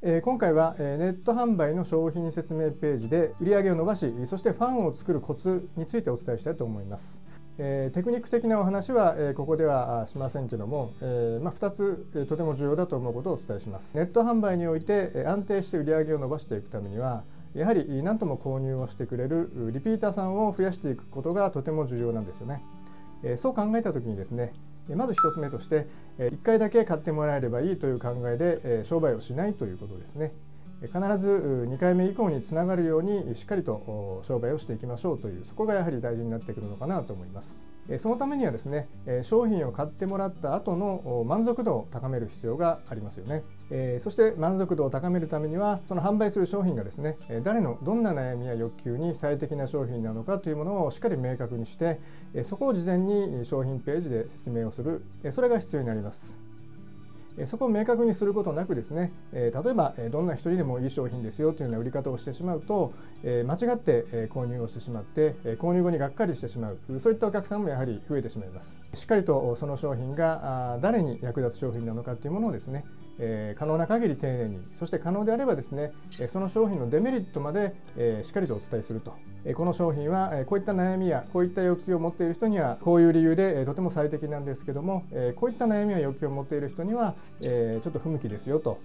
え今回は、えネット販売の商品説明ページで売り上げを伸ばしそしてファンを作るコツについてお伝えしたいと思います。えテクニック的なお話は、えここではしませんけども、えまあ、2つ、えとても重要だと思うことをお伝えします。ネット販売において、え安定して売り上げを伸ばしていくためにはやはり何とも購入をしてくれるリピーターさんを増やしていくことがとても重要なんですよね。えそう考えた時にですねまず1つ目として1回だけ買ってもらえればいいという考えで商売をしないということですね。必ず2回目以降につながるようにしっかりと商売をしていきましょうというそこがやはり大事になってくるのかなと思います。そのためにはですね商品を買ってもらった後の満足度を高める必要がありますよね。そして満足度を高めるためにはその販売する商品がですね誰のどんな悩みや欲求に最適な商品なのかというものをしっかり明確にしてそこを事前に商品ページで説明をする。それが必要になります。そこを明確にすることなくですね例えばどんな人でもいい商品ですよというような売り方をしてしまうと間違って購入をしてしまって購入後にがっかりしてしまう。そういったお客さんもやはり増えてしまいます。しっかりとその商品が誰に役立つ商品なのかというものをですね可能な限り丁寧にそして可能であればですねその商品のデメリットまでしっかりとお伝えすると。この商品はこういった悩みやこういった欲求を持っている人にはこういう理由でとても最適なんですけどもこういった悩みや欲求を持っている人にはちょっと不向きですよと。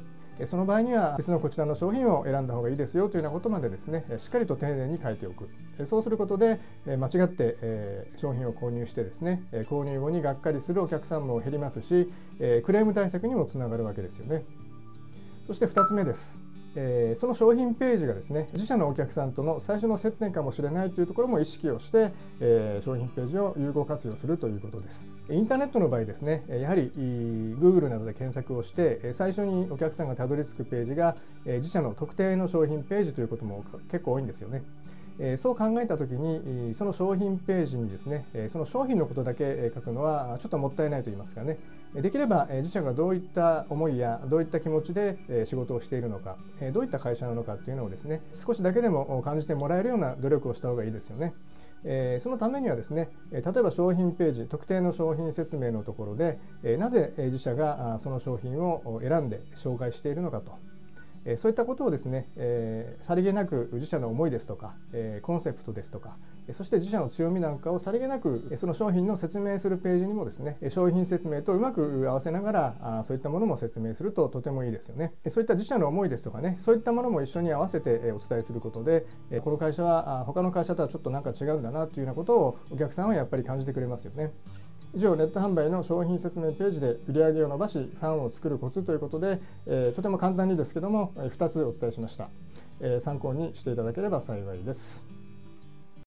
その場合には別のこちらの商品を選んだ方がいいですよというようなことまでですねしっかりと丁寧に書いておく。そうすることで間違って商品を購入してですね購入後にがっかりするお客さんも減りますしクレーム対策にもつながるわけですよね。そして2つ目です。えー、その商品ページがですね自社のお客さんとの最初の接点かもしれないというところも意識をして、えー、商品ページを有効活用するということです。インターネットの場合ですねやはり Google などで検索をして最初にお客さんがたどり着くページが自社の特定の商品ページということも結構多いんですよね。えそう考えた時にその商品ページにですねその商品のことだけ書くのはちょっともったいないと言いますかねできれば自社がどういった思いやどういった気持ちで仕事をしているのかどういった会社なのかっていうのをですね少しだけでも感じてもらえるような努力をした方がいいですよね。えそのためにはですね例えば商品ページ特定の商品説明のところでなぜ自社がその商品を選んで紹介しているのかとえそういったことをですね、えさりげなく自社の思いですとか、えコンセプトですとかそして自社の強みなんかをさりげなくその商品の説明するページにもですね商品説明とうまく合わせながらあそういったものも説明するととてもいいですよねそういった自社の思いですとかねそういったものも一緒に合わせてお伝えすることでこの会社は他の会社とはちょっとなんか違うんだなというようなことをお客さんはやっぱり感じてくれますよね。以上ネット販売の商品説明ページで売り上げを伸ばしファンを作るコツということで、えー、とても簡単にですけども2つお伝えしました、えー、参考にしていただければ幸いです。